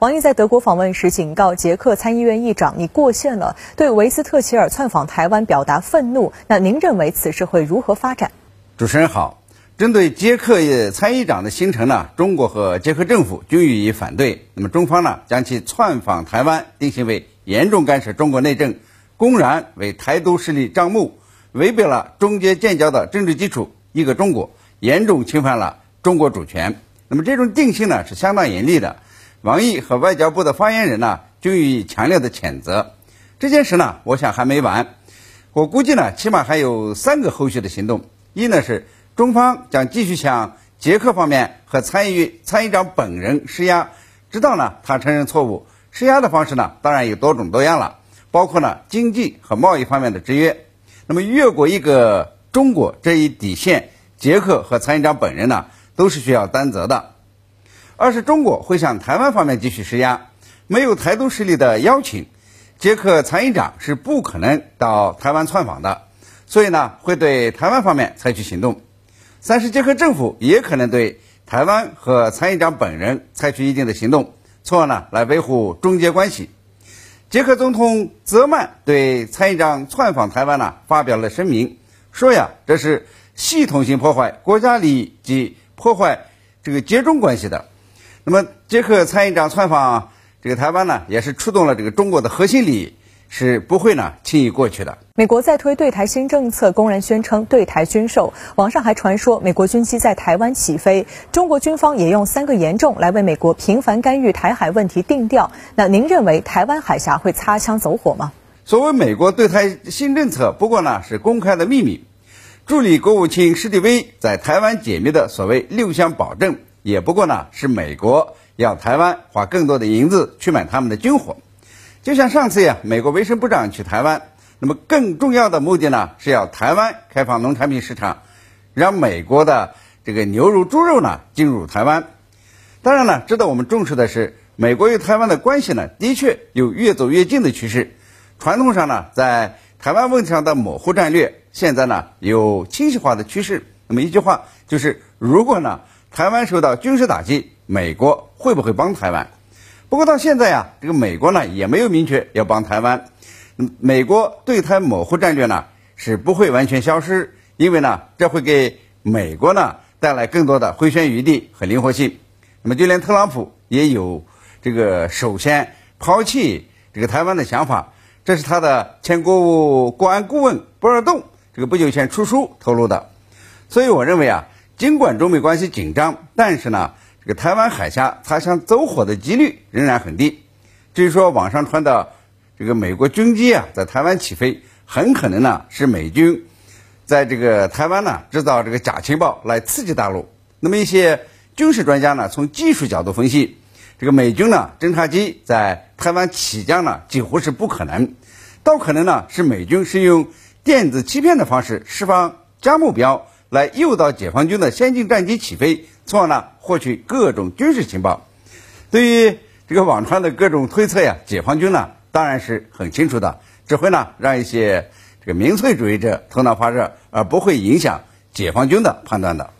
王毅在德国访问时警告捷克参议院议长：“你过线了。”对维斯特齐尔窜访台湾表达愤怒。那您认为此事会如何发展？主持人好，针对捷克参议长的行程呢，中国和捷克政府均予以反对。那么中方呢，将其窜访台湾定性为严重干涉中国内政，公然为台独势力张目，违背了中捷建交的政治基础“一个中国”，严重侵犯了中国主权。那么这种定性呢是相当严厉的，王毅和外交部的发言人呢均予以强烈的谴责。这件事呢，我想还没完，我估计呢，起码还有三个后续的行动。一呢是中方将继续向捷克方面和参议参议长本人施压，直到呢他承认错误。施压的方式呢，当然有多种多样了，包括呢经济和贸易方面的制约。那么越过一个中国这一底线，捷克和参议长本人呢？都是需要担责的。二是中国会向台湾方面继续施压，没有台独势力的邀请，捷克参议长是不可能到台湾窜访的，所以呢，会对台湾方面采取行动。三是捷克政府也可能对台湾和参议长本人采取一定的行动，从而呢来维护中捷关系。捷克总统泽曼对参议长窜访台湾呢发表了声明，说呀，这是系统性破坏国家利益及。破坏这个接中关系的，那么捷克参议长窜访这个台湾呢，也是触动了这个中国的核心利益，是不会呢轻易过去的。美国在推对台新政策，公然宣称对台军售，网上还传说美国军机在台湾起飞，中国军方也用三个严重来为美国频繁干预台海问题定调。那您认为台湾海峡会擦枪走火吗？所谓美国对台新政策，不过呢是公开的秘密。助理国务卿施蒂威在台湾解密的所谓六项保证，也不过呢是美国要台湾花更多的银子去买他们的军火。就像上次呀，美国卫生部长去台湾，那么更重要的目的呢是要台湾开放农产品市场，让美国的这个牛肉、猪肉呢进入台湾。当然了，值得我们重视的是，美国与台湾的关系呢的确有越走越近的趋势。传统上呢，在台湾问题上的模糊战略。现在呢有清晰化的趋势，那么一句话就是，如果呢台湾受到军事打击，美国会不会帮台湾？不过到现在呀，这个美国呢也没有明确要帮台湾。美国对台模糊战略呢是不会完全消失，因为呢这会给美国呢带来更多的回旋余地和灵活性。那么就连特朗普也有这个首先抛弃这个台湾的想法，这是他的前国务国安顾问博尔顿。这个不久前出书透露的，所以我认为啊，尽管中美关系紧张，但是呢，这个台湾海峡擦枪走火的几率仍然很低。至于说网上传的这个美国军机啊在台湾起飞，很可能呢是美军在这个台湾呢制造这个假情报来刺激大陆。那么一些军事专家呢从技术角度分析，这个美军呢侦察机在台湾起降呢几乎是不可能，倒可能呢是美军是用。电子欺骗的方式释放假目标，来诱导解放军的先进战机起飞，从而呢获取各种军事情报。对于这个网传的各种推测呀，解放军呢当然是很清楚的，只会呢让一些这个民粹主义者头脑发热，而不会影响解放军的判断的。